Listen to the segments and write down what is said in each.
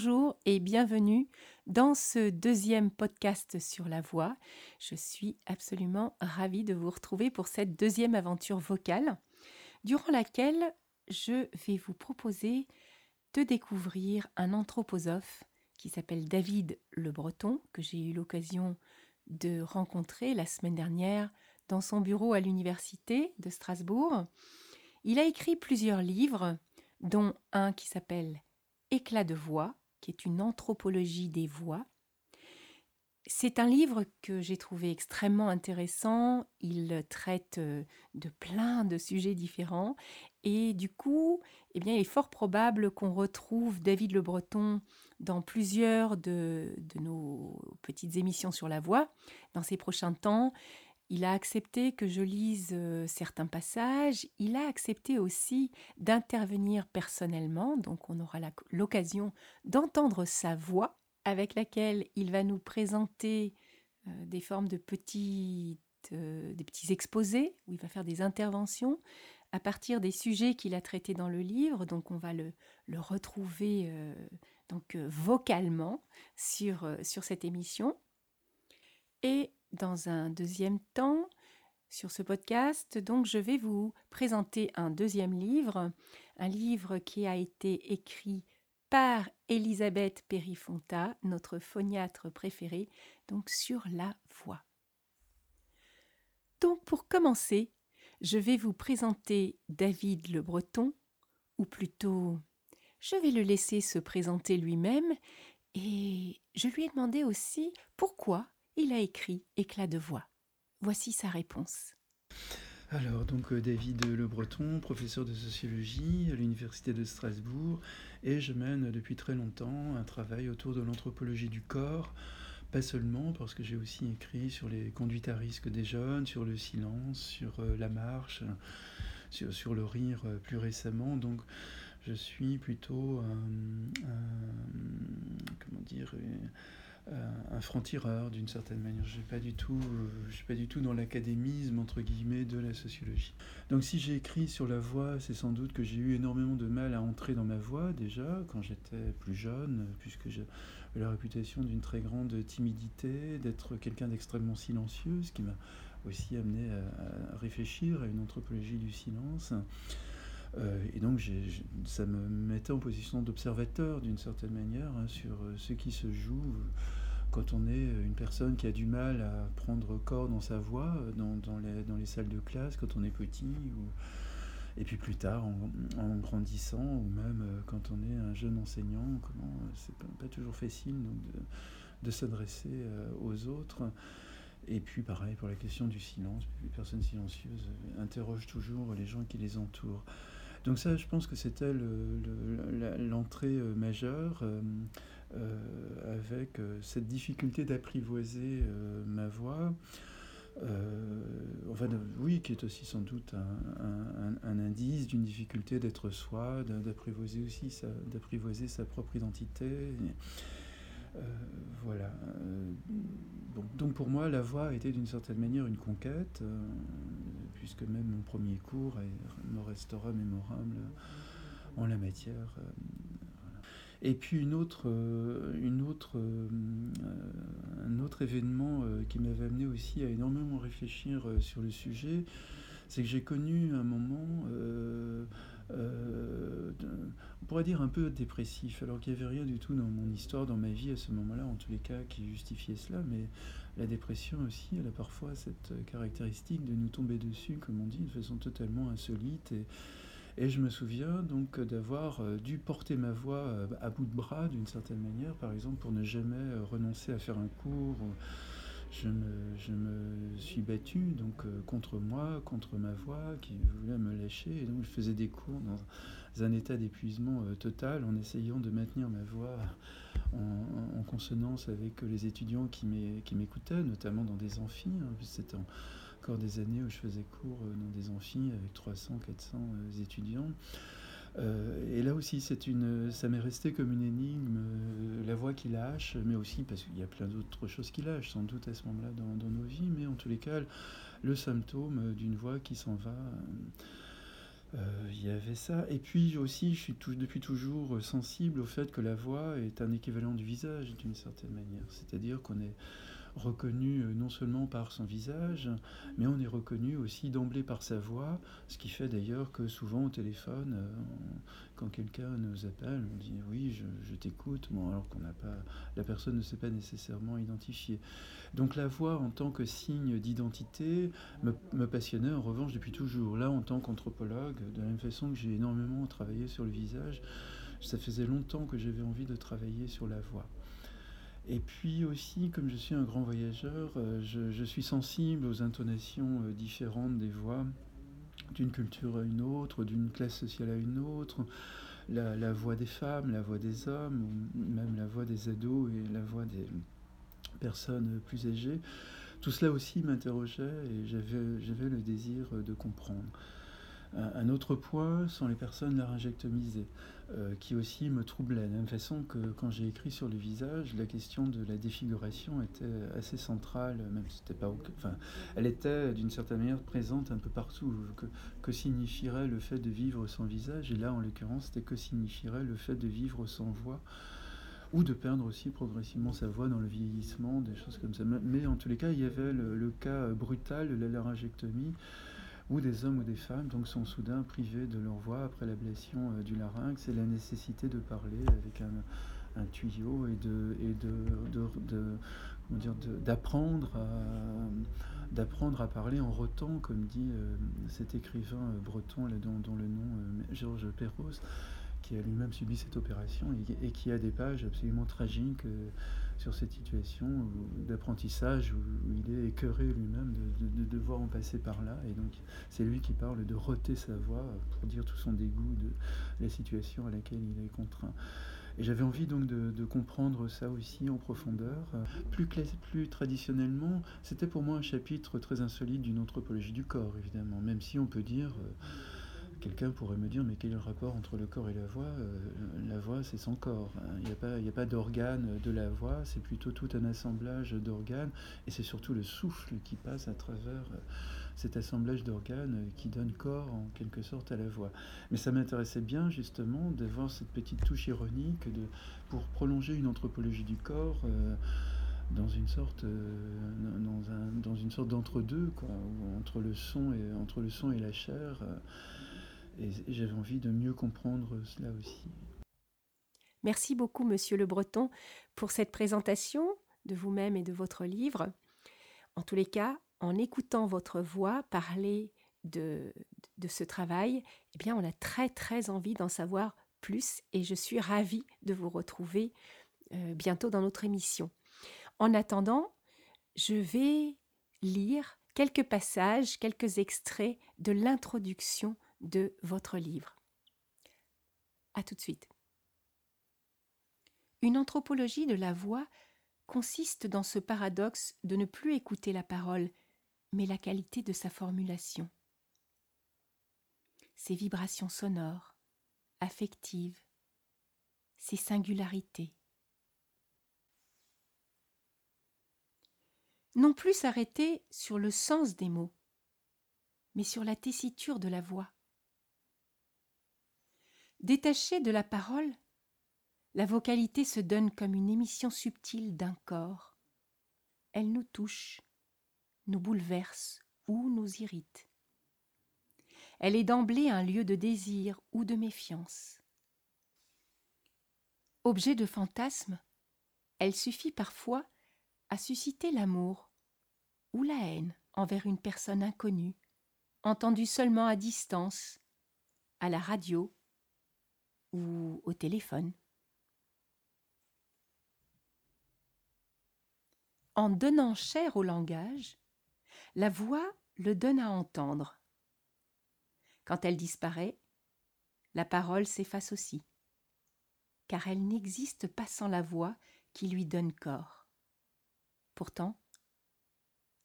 Bonjour et bienvenue dans ce deuxième podcast sur la voix. Je suis absolument ravie de vous retrouver pour cette deuxième aventure vocale, durant laquelle je vais vous proposer de découvrir un anthroposophe qui s'appelle David Le Breton, que j'ai eu l'occasion de rencontrer la semaine dernière dans son bureau à l'université de Strasbourg. Il a écrit plusieurs livres, dont un qui s'appelle Éclat de voix, qui est une anthropologie des voix. C'est un livre que j'ai trouvé extrêmement intéressant. Il traite euh, de plein de sujets différents et du coup, eh bien, il est fort probable qu'on retrouve David Le Breton dans plusieurs de, de nos petites émissions sur la voix dans ces prochains temps. Il a accepté que je lise euh, certains passages. Il a accepté aussi d'intervenir personnellement. Donc on aura l'occasion d'entendre sa voix avec laquelle il va nous présenter euh, des formes de petits, euh, petits exposés où il va faire des interventions à partir des sujets qu'il a traités dans le livre. Donc on va le, le retrouver donc vocalement sur, cette émission. Dans un deuxième temps sur ce podcast. Donc je vais vous présenter un deuxième livre, un livre qui a été écrit par Elisabeth Perifonta, notre phoniatre préférée, donc sur la voix. Donc pour commencer, je vais vous présenter David le Breton, ou plutôt je vais le laisser se présenter lui-même, et je lui ai demandé aussi pourquoi il a écrit Éclat de voix. Voici sa réponse. Alors, donc euh, David Le Breton, professeur de sociologie à l'Université de Strasbourg, et je mène depuis très longtemps un travail autour de l'anthropologie du corps, pas seulement parce que j'ai aussi écrit sur les conduites à risque des jeunes, sur le silence, sur euh, la marche, sur, le rire euh, plus récemment. Donc, je suis plutôt comment dire un franc-tireur d'une certaine manière. Je ne pas du tout, je suis pas du tout dans l'académisme entre guillemets de la sociologie. Donc si j'ai écrit sur la voix, c'est sans doute que j'ai eu énormément de mal à entrer dans ma voix déjà quand j'étais plus jeune, puisque j'ai la réputation d'une très grande timidité, d'être quelqu'un d'extrêmement silencieux, ce qui m'a aussi amené à, réfléchir à une anthropologie du silence. Euh, et donc ça me mettait en position d'observateur d'une certaine manière hein, sur euh, ce qui se joue quand on est une personne qui a du mal à prendre corps dans sa voix, euh, dans, les, dans les, salles de classe, quand on est petit, et puis plus tard en, grandissant, ou même euh, quand on est un jeune enseignant, comment euh, c'est pas, toujours facile donc, de, s'adresser aux autres. Et puis pareil pour la question du silence, les personnes silencieuses interrogent toujours les gens qui les entourent. Donc ça, je pense que c'était l'entrée majeure. Euh, avec euh, cette difficulté d'apprivoiser euh, ma voix. enfin, oui, qui est aussi sans doute un, indice d'une difficulté d'être soi, d'apprivoiser aussi sa, sa propre identité. voilà. donc, pour moi, la voix était d'une certaine manière une conquête, puisque même mon premier cours me restera mémorable en la matière. Et puis une autre, euh, une autre, euh, un autre événement euh, qui m'avait amené aussi à énormément réfléchir sur le sujet, c'est que j'ai connu un moment, on pourrait dire un peu dépressif, alors qu'il n'y avait rien du tout dans mon histoire, dans ma vie à ce moment-là, en tous les cas, qui justifiait cela, mais la dépression aussi, elle a parfois cette caractéristique de nous tomber dessus, comme on dit, de façon totalement insolite. Et, et je me souviens donc d'avoir euh, dû porter ma voix euh, à bout de bras d'une certaine manière, par exemple pour ne jamais euh, renoncer à faire un cours. Je me, suis battu donc contre moi, contre ma voix qui voulait me lâcher. Et donc je faisais des cours dans un état d'épuisement total en essayant de maintenir ma voix en, consonance avec les étudiants qui m'écoutaient, notamment dans des amphis. Hein, encore des années où je faisais cours euh, dans des amphis avec 300, 400 euh, étudiants. Euh, et là aussi, c'est une, ça m'est resté comme une énigme, la voix qui lâche, mais aussi parce qu'il y a plein d'autres choses qui lâchent, sans doute à ce moment-là dans, nos vies, mais en tous les cas, le symptôme d'une voix qui s'en va. Il y avait ça. Et puis aussi, je suis depuis toujours sensible au fait que la voix est un équivalent du visage d'une certaine manière. C'est-à-dire qu'on est reconnu euh, non seulement par son visage, mais on est reconnu aussi d'emblée par sa voix, ce qui fait d'ailleurs que souvent au téléphone, euh, quand quelqu'un nous appelle, on dit oui, je, t'écoute, alors qu'on n'a pas, la personne ne s'est pas nécessairement identifiée. Donc la voix en tant que signe d'identité me, me, passionnait en revanche depuis toujours. Là, en tant qu'anthropologue, de la même façon que j'ai énormément travaillé sur le visage, ça faisait longtemps que j'avais envie de travailler sur la voix. Et puis aussi, comme je suis un grand voyageur, euh, je, suis sensible aux intonations euh, différentes des voix, d'une culture à une autre, d'une classe sociale à une autre, la, voix des femmes, la voix des hommes, même la voix des ados et la voix des personnes plus âgées. Tout cela aussi m'interrogeait et j'avais le désir de comprendre. Un autre point sont les personnes laryngectomisées. Euh, qui aussi me troublait. De la même façon que quand j'ai écrit sur le visage, la question de la défiguration était assez centrale, même si c'était pas. Enfin, elle était d'une certaine manière présente un peu partout. Que, que, signifierait le fait de vivre sans visage? Et là, en l'occurrence, c'était que signifierait le fait de vivre sans voix ou de perdre aussi progressivement sa voix dans le vieillissement, des choses comme ça. Mais en tous les cas, il y avait le, le cas brutal de la laryngectomie ou des hommes ou des femmes donc sont soudain privés de leur voix après l'ablation euh, du larynx et la nécessité de parler avec un, tuyau et de et de, d'apprendre à d'apprendre à parler en rotant comme dit euh, cet écrivain euh, breton dont, le nom Georges Perros qui a lui-même subi cette opération et, qui a des pages absolument tragiques sur cette situation d'apprentissage où, il est écœuré lui-même de, devoir en passer par là. Et donc c'est lui qui parle de roter sa voix pour dire tout son dégoût de la situation à laquelle il est contraint. Et j'avais envie donc de, comprendre ça aussi en profondeur. Plus, plus traditionnellement, c'était pour moi un chapitre très insolite d'une anthropologie du corps, évidemment, même si on peut dire... Euh, Quelqu'un pourrait me dire, mais quel est le rapport entre le corps et la voix? Euh, La voix, c'est son corps. Hein. Il n'y a pas, a pas d'organe de la voix, c'est plutôt tout un assemblage d'organes, et c'est surtout le souffle qui passe à travers euh, cet assemblage d'organes qui donne corps en quelque sorte à la voix. Mais ça m'intéressait bien justement d'avoir cette petite touche ironique de, pour prolonger une anthropologie du corps. Euh, dans une sorte dans, un, dans une sorte d'entre-deux quoi entre le son et entre le son et la chair et j'avais envie de mieux comprendre cela aussi. Merci beaucoup, Monsieur Le Breton, pour cette présentation de vous-même et de votre livre. En tous les cas, en écoutant votre voix parler de, de ce travail, eh bien, on a très très envie d'en savoir plus et je suis ravie de vous retrouver euh, bientôt dans notre émission. En attendant, je vais lire quelques passages, quelques extraits de l'introduction de votre livre. À tout de suite. Une anthropologie de la voix consiste dans ce paradoxe de ne plus écouter la parole, mais la qualité de sa formulation. Ses vibrations sonores, affectives, ses singularités. Non plus s'arrêter sur le sens des mots, mais sur la tessiture de la voix. Détachée de la parole, la vocalité se donne comme une émission subtile d'un corps. Elle nous touche, nous bouleverse ou nous irrite. Elle est d'emblée un lieu de désir ou de méfiance. Objet de fantasme, elle suffit parfois à susciter l'amour ou la haine envers une personne inconnue, entendue seulement à distance, à la radio ou au téléphone. En donnant chair au langage, la voix le donne à entendre. Quand elle disparaît, la parole s'efface aussi, car elle n'existe pas sans la voix qui lui donne corps. Pourtant,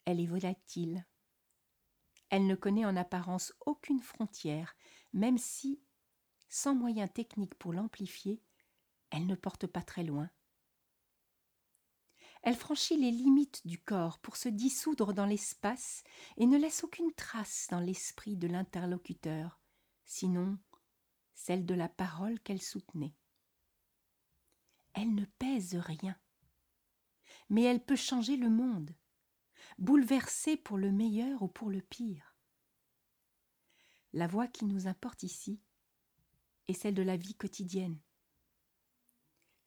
elle est volatile. Elle ne connaît en apparence aucune frontière, même si sans moyens techniques pour l'amplifier, elle ne porte pas très loin. Elle franchit les limites du corps pour se dissoudre dans l'espace et ne laisse aucune trace dans l'esprit de l'interlocuteur, sinon celle de la parole qu'elle soutenait. Elle ne pèse rien, mais elle peut changer le monde, bouleverser pour le meilleur ou pour le pire. La voix qui nous importe ici est celle de la vie quotidienne,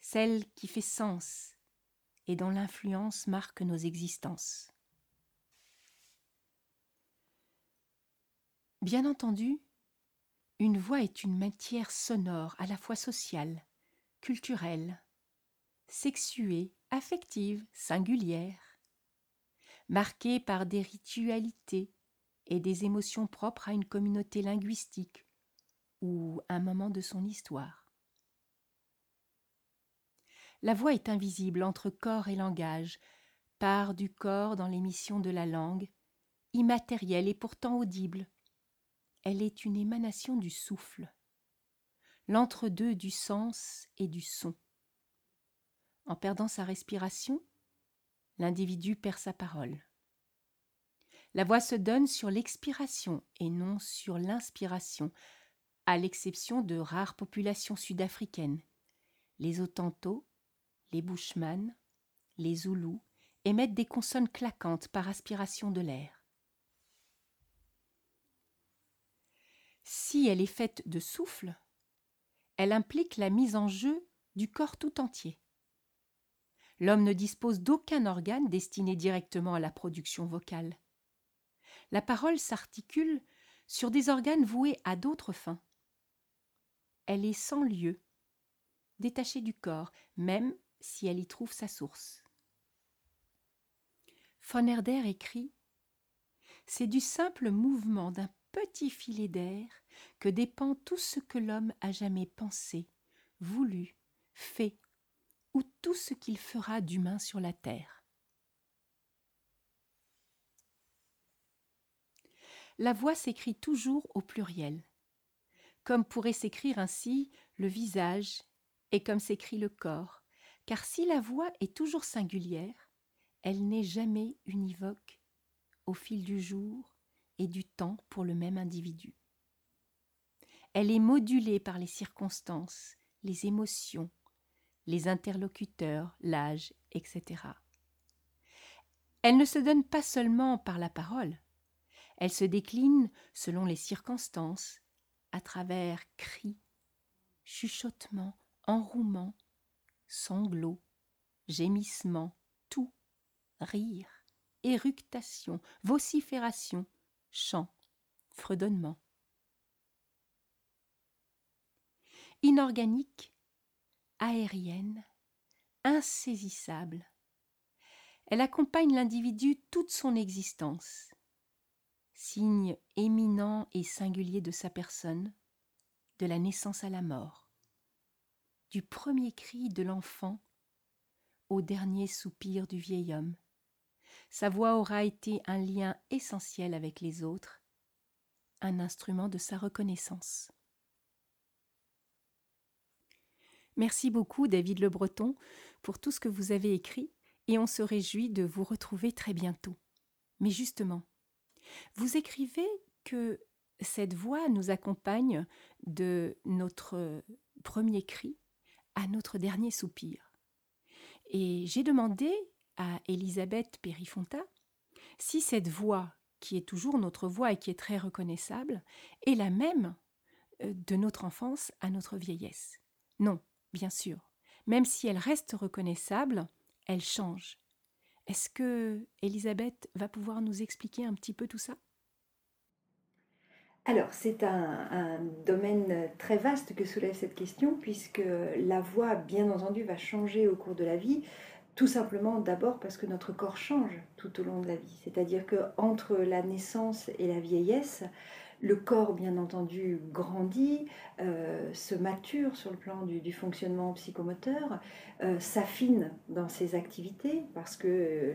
celle qui fait sens et dont l'influence marque nos existences. Bien entendu, une voix est une matière sonore à la fois sociale, culturelle, sexuée, affective, singulière, marquée par des ritualités et des émotions propres à une communauté linguistique un moment de son histoire. La voix est invisible entre corps et langage, part du corps dans l'émission de la langue, immatérielle et pourtant audible, elle est une émanation du souffle, l'entre-deux du sens et du son. En perdant sa respiration, l'individu perd sa parole. La voix se donne sur l'expiration et non sur l'inspiration, à l'exception de rares populations sud-africaines. Les Otanto, les Bushman, les Zoulous émettent des consonnes claquantes par aspiration de l'air. Si elle est faite de souffle, elle implique la mise en jeu du corps tout entier. L'homme ne dispose d'aucun organe destiné directement à la production vocale. La parole s'articule sur des organes voués à d'autres fins. Elle est sans lieu, détachée du corps, même si elle y trouve sa source. Von Herder écrit C'est du simple mouvement d'un petit filet d'air que dépend tout ce que l'homme a jamais pensé, voulu, fait, ou tout ce qu'il fera d'humain sur la terre. La voix s'écrit toujours au pluriel, comme pourrait s'écrire ainsi le visage et comme s'écrit le corps, car si la voix est toujours singulière, elle n'est jamais univoque au fil du jour, et du temps pour le même individu. Elle est modulée par les circonstances, les émotions, les interlocuteurs, l'âge, etc. Elle ne se donne pas seulement par la parole, elle se décline selon les circonstances, à travers cris, chuchotements, enrouements, sanglots, gémissements, tout, rire, éructation, vocifération, chant, fredonnement. Inorganique, aérienne, insaisissable, elle accompagne l'individu toute son existence, signe éminent et singulier de sa personne, de la naissance à la mort, du premier cri de l'enfant au dernier soupir du vieil homme, sa voix aura été un lien essentiel avec les autres, un instrument de sa reconnaissance. Merci beaucoup David Le Breton pour tout ce que vous avez écrit et on se réjouit de vous retrouver très bientôt. Mais justement, vous écrivez que cette voix nous accompagne de notre premier cri à notre dernier soupir. Et j'ai demandé à Elisabeth Périfonta si cette voix, qui est toujours notre voix et qui est très reconnaissable, est la même euh, de notre enfance à notre vieillesse. Non, bien sûr. Même si elle reste reconnaissable, elle change. Est-ce que Elisabeth va pouvoir nous expliquer un petit peu tout ça? Alors, c'est un, domaine très vaste que soulève cette question, puisque la voix, bien entendu, va changer au cours de la vie. Tout simplement d'abord parce que notre corps change tout au long de la vie. C'est-à-dire que entre la naissance et la vieillesse, le corps, bien entendu, grandit, euh, se mature sur le plan du, fonctionnement psychomoteur, euh, s'affine dans ses activités parce que euh,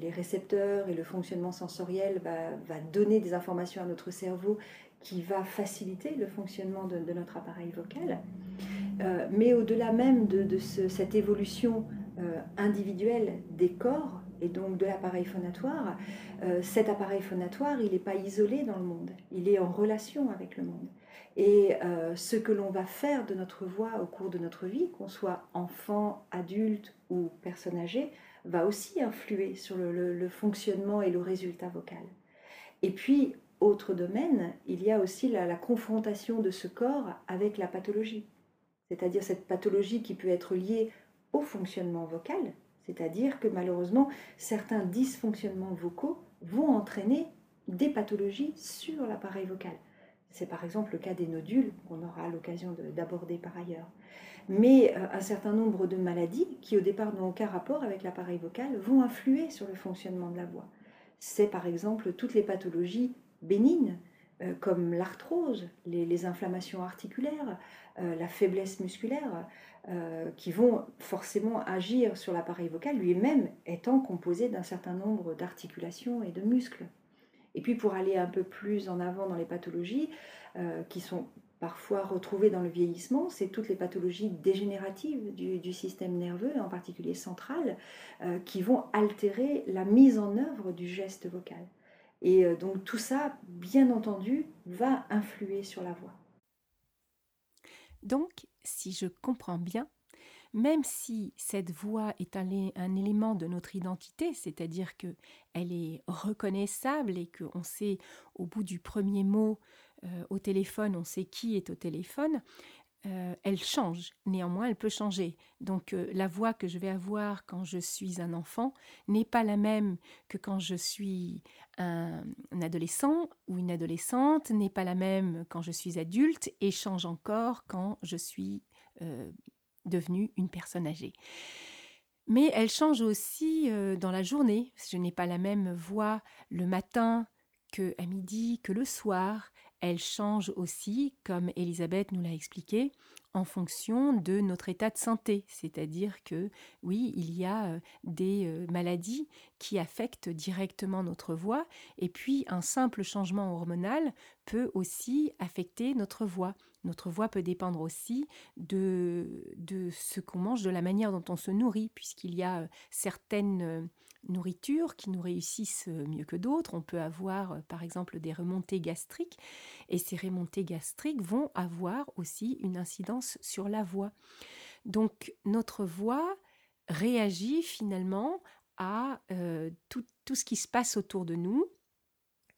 les, récepteurs et le fonctionnement sensoriel va, donner des informations à notre cerveau qui va faciliter le fonctionnement de, notre appareil vocal. mais au-delà même de, de ce, cette évolution individuelle des corps, et donc de l'appareil phonatoire, euh, cet appareil phonatoire, il n'est pas isolé dans le monde, il est en relation avec le monde. Et euh, ce que l'on va faire de notre voix au cours de notre vie, qu'on soit enfant, adulte ou personne âgée, va aussi influer sur le, fonctionnement et le résultat vocal. Et puis, autre domaine, il y a aussi la confrontation de ce corps avec la pathologie, c'est-à-dire cette pathologie qui peut être liée au fonctionnement vocal, c'est-à-dire que malheureusement, certains dysfonctionnements vocaux vont entraîner des pathologies sur l'appareil vocal. C'est par exemple le cas des nodules, qu'on aura l'occasion d'aborder par ailleurs. Mais euh, un certain nombre de maladies, qui au départ n'ont aucun rapport avec l'appareil vocal, vont influer sur le fonctionnement de la voix. C'est par exemple toutes les pathologies bénignes, euh, comme l'arthrose, les, inflammations articulaires, euh, la faiblesse musculaire, euh, qui vont forcément agir sur l'appareil vocal, lui-même étant composé d'un certain nombre d'articulations et de muscles. Et puis pour aller un peu plus en avant dans les pathologies qui sont parfois retrouvées dans le vieillissement, c'est toutes les pathologies dégénératives du, système nerveux, en particulier central, qui vont altérer la mise en œuvre du geste vocal. Et donc tout ça, bien entendu, va influer sur la voix. Donc, si je comprends bien, même si cette voix est un, élément de notre identité, c'est-à-dire que elle est reconnaissable et qu'on sait au bout du premier mot euh, au téléphone, on sait qui est au téléphone, euh, elle change. Néanmoins, elle peut changer. Donc, euh, la voix que je vais avoir quand je suis un enfant n'est pas la même que quand je suis un, adolescent ou une adolescente, n'est pas la même quand je suis adulte et change encore quand je suis euh, devenue une personne âgée. Mais elle change aussi dans la journée. Je n'ai pas la même voix le matin que à midi, que le soir elle change aussi, comme Elisabeth nous l'a expliqué, en fonction de notre état de santé. C'est-à-dire que oui, il y a euh, des euh, maladies qui affectent directement notre voix, et puis un simple changement hormonal peut aussi affecter notre voix. Notre voix peut dépendre aussi de, ce qu'on mange, de la manière dont on se nourrit, puisqu'il y a euh, certaines nourritures qui nous réussissent euh, mieux que d'autres. On peut avoir euh, par exemple des remontées gastriques et ces remontées gastriques vont avoir aussi une incidence sur la voix. Donc notre voix réagit finalement à euh, tout, ce qui se passe autour de nous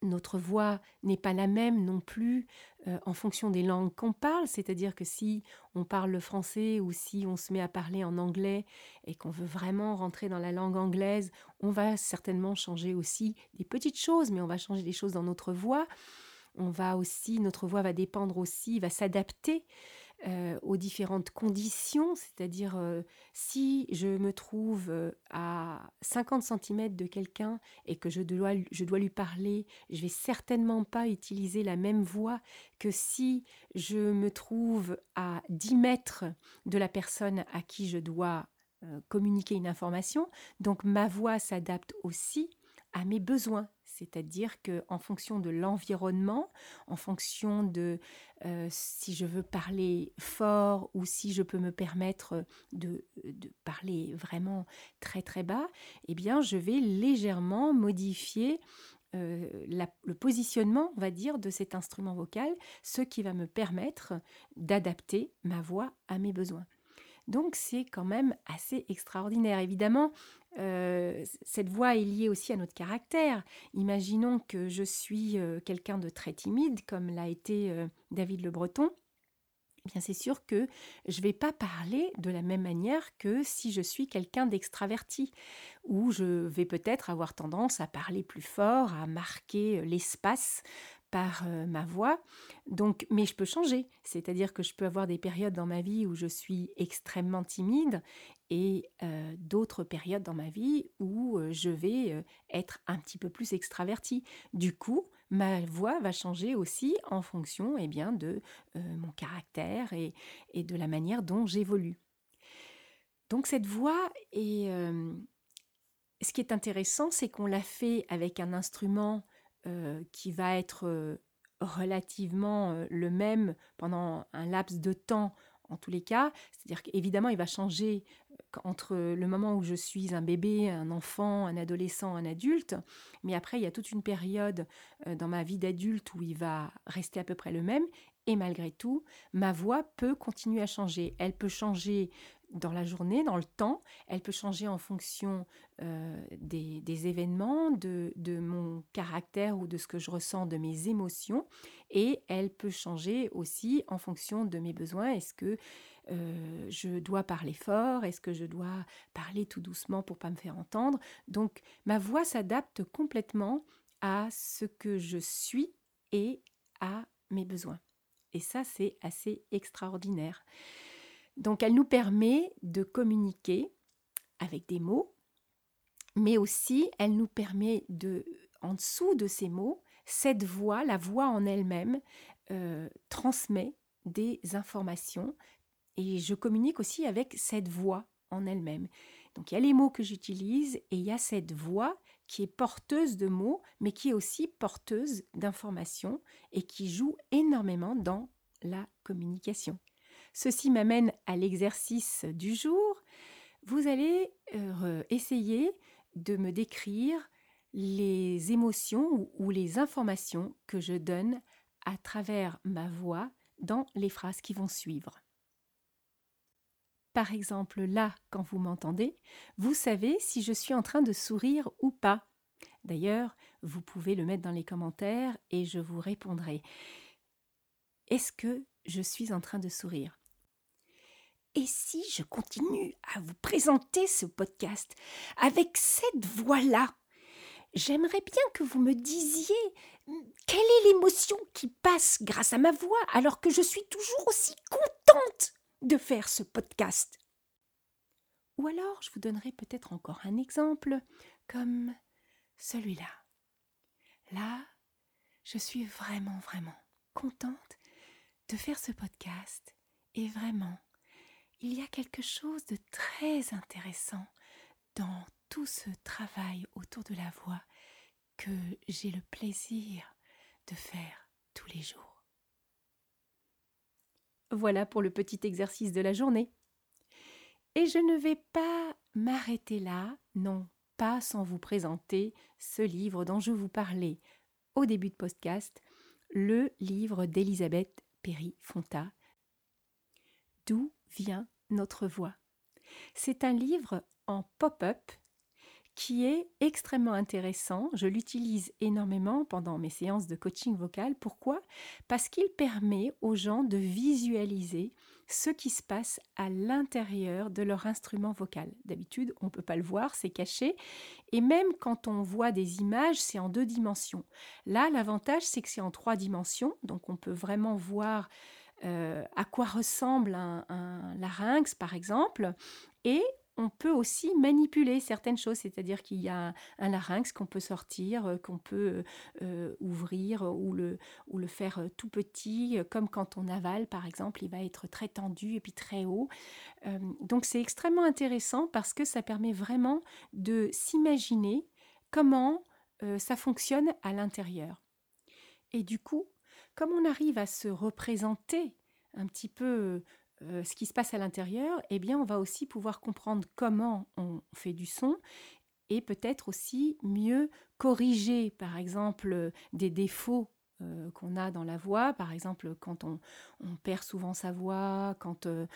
notre voix n'est pas la même non plus euh, en fonction des langues qu'on parle, c'est-à-dire que si on parle le français ou si on se met à parler en anglais et qu'on veut vraiment rentrer dans la langue anglaise, on va certainement changer aussi des petites choses, mais on va changer des choses dans notre voix. On va aussi, notre voix va dépendre aussi, va s'adapter euh, aux différentes conditions, c'est-à-dire euh, si je me trouve euh, à 50 cm de quelqu'un et que je dois, lui parler, je vais certainement pas utiliser la même voix que si je me trouve à 10 mètres de la personne à qui je dois communiquer une information. Donc ma voix s'adapte aussi à mes besoins c'est-à-dire que en fonction de l'environnement, en fonction de euh, si je veux parler fort ou si je peux me permettre de, parler vraiment très très bas, eh bien je vais légèrement modifier euh, le positionnement, on va dire, de cet instrument vocal, ce qui va me permettre d'adapter ma voix à mes besoins. Donc c'est quand même assez extraordinaire. Évidemment, euh, cette voix est liée aussi à notre caractère. Imaginons que je suis euh, quelqu'un de très timide, comme l'a été euh, David Le Breton. Eh bien, c'est sûr que je ne vais pas parler de la même manière que si je suis quelqu'un d'extraverti, où je vais peut-être avoir tendance à parler plus fort, à marquer l'espace par euh, ma voix. Donc, mais je peux changer, c'est-à-dire que je peux avoir des périodes dans ma vie où je suis extrêmement timide et euh, d'autres périodes dans ma vie où euh, je vais être un petit peu plus extravertie. Du coup, ma voix va changer aussi en fonction eh bien, de mon caractère et, de la manière dont j'évolue. Donc cette voix est... ce qui est intéressant, c'est qu'on l'a fait avec un instrument euh, qui va être euh, relativement euh, le même pendant un laps de temps en tous les cas. C'est-à-dire qu'évidemment, il va changer entre le moment où je suis un bébé, un enfant, un adolescent, un adulte, mais après il y a toute une période dans ma vie d'adulte où il va rester à peu près le même, et malgré tout, ma voix peut continuer à changer. Elle peut changer dans la journée, dans le temps. Elle peut changer en fonction euh, des, événements, de, mon caractère ou de ce que je ressens, de mes émotions. Et elle peut changer aussi en fonction de mes besoins. Est-ce que euh, je dois parler fort? Est-ce que je dois parler tout doucement pour pas me faire entendre? Donc ma voix s'adapte complètement à ce que je suis et à mes besoins. Et ça, c'est assez extraordinaire. Donc elle nous permet de communiquer avec des mots, mais aussi elle nous permet de, en dessous de ces mots, cette voix, la voix en elle-même, euh, transmet des informations et je communique aussi avec cette voix en elle-même. Donc il y a les mots que j'utilise et il y a cette voix qui est porteuse de mots, mais qui est aussi porteuse d'informations et qui joue énormément dans la communication. Ceci m'amène à l'exercice du jour. Vous allez euh, essayer de me décrire les émotions ou, les informations que je donne à travers ma voix dans les phrases qui vont suivre. Par exemple, là, quand vous m'entendez, vous savez si je suis en train de sourire ou pas. D'ailleurs, vous pouvez le mettre dans les commentaires et je vous répondrai. Est-ce que je suis en train de sourire? Et si je continue à vous présenter ce podcast avec cette voix-là J'aimerais bien que vous me disiez quelle est l'émotion qui passe grâce à ma voix alors que je suis toujours aussi contente de faire ce podcast. Ou alors je vous donnerai peut-être encore un exemple comme celui-là. Là, je suis vraiment, vraiment contente de faire ce podcast et vraiment il y a quelque chose de très intéressant dans tout ce travail autour de la voix que j'ai le plaisir de faire tous les jours. Voilà pour le petit exercice de la journée. Et je ne vais pas m'arrêter là, non, pas sans vous présenter ce livre dont je vous parlais au début de podcast, le livre d'Elisabeth Perry-Fonta, D'où vient notre voix. C'est un livre en pop-up qui est extrêmement intéressant. Je l'utilise énormément pendant mes séances de coaching vocal. Pourquoi? Parce qu'il permet aux gens de visualiser ce qui se passe à l'intérieur de leur instrument vocal. D'habitude, on ne peut pas le voir, c'est caché. Et même quand on voit des images, c'est en deux dimensions. Là, l'avantage, c'est que c'est en trois dimensions. Donc, on peut vraiment voir euh, à quoi ressemble un, larynx, par exemple, et on peut aussi manipuler certaines choses, c'est-à-dire qu'il y a un, larynx qu'on peut sortir, euh, qu'on peut euh, ouvrir ou le, ou le faire tout petit, comme quand on avale par exemple, il va être très tendu et puis très haut. donc c'est extrêmement intéressant parce que ça permet vraiment de s'imaginer comment ça fonctionne à l'intérieur. Et du coup, comme on arrive à se représenter un petit peu euh, ce qui se passe à l'intérieur, eh bien, on va aussi pouvoir comprendre comment on fait du son et peut-être aussi mieux corriger, par exemple, des défauts euh, qu'on a dans la voix, par exemple quand on, perd souvent sa voix, quand euh,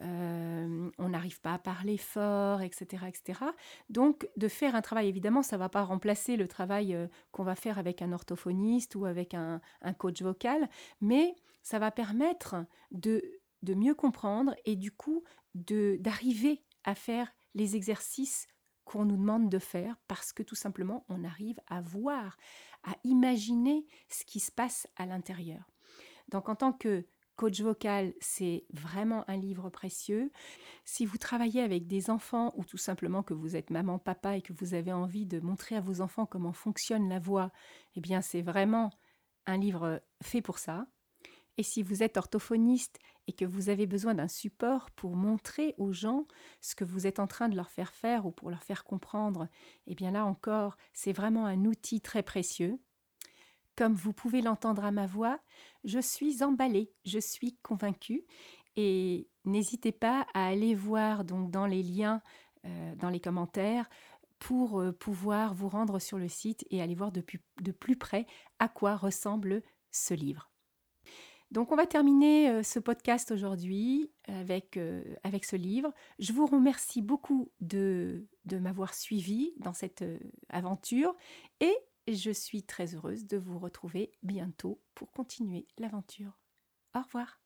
euh, on n'arrive pas à parler fort, etc., etc. Donc de faire un travail, évidemment, ça ne va pas remplacer le travail qu'on va faire avec un orthophoniste ou avec un, coach vocal, mais ça va permettre de, de mieux comprendre et du coup d'arriver à faire les exercices qu'on nous demande de faire parce que tout simplement on arrive à voir, à imaginer ce qui se passe à l'intérieur. Donc en tant que coach vocal, c'est vraiment un livre précieux. Si vous travaillez avec des enfants ou tout simplement que vous êtes maman, papa et que vous avez envie de montrer à vos enfants comment fonctionne la voix, eh bien c'est vraiment un livre fait pour ça. Et si vous êtes orthophoniste et que vous avez besoin d'un support pour montrer aux gens ce que vous êtes en train de leur faire faire ou pour leur faire comprendre, eh bien là encore, c'est vraiment un outil très précieux. Comme vous pouvez l'entendre à ma voix, je suis emballée, je suis convaincue et N'hésitez pas à aller voir dans les liens, euh, dans les commentaires, pour euh, pouvoir vous rendre sur le site et aller voir de plus près à quoi ressemble ce livre. Donc on va terminer euh, ce podcast aujourd'hui avec, avec ce livre. Je vous remercie beaucoup de, m'avoir suivi dans cette aventure et je suis très heureuse de vous retrouver bientôt pour continuer l'aventure. Au revoir.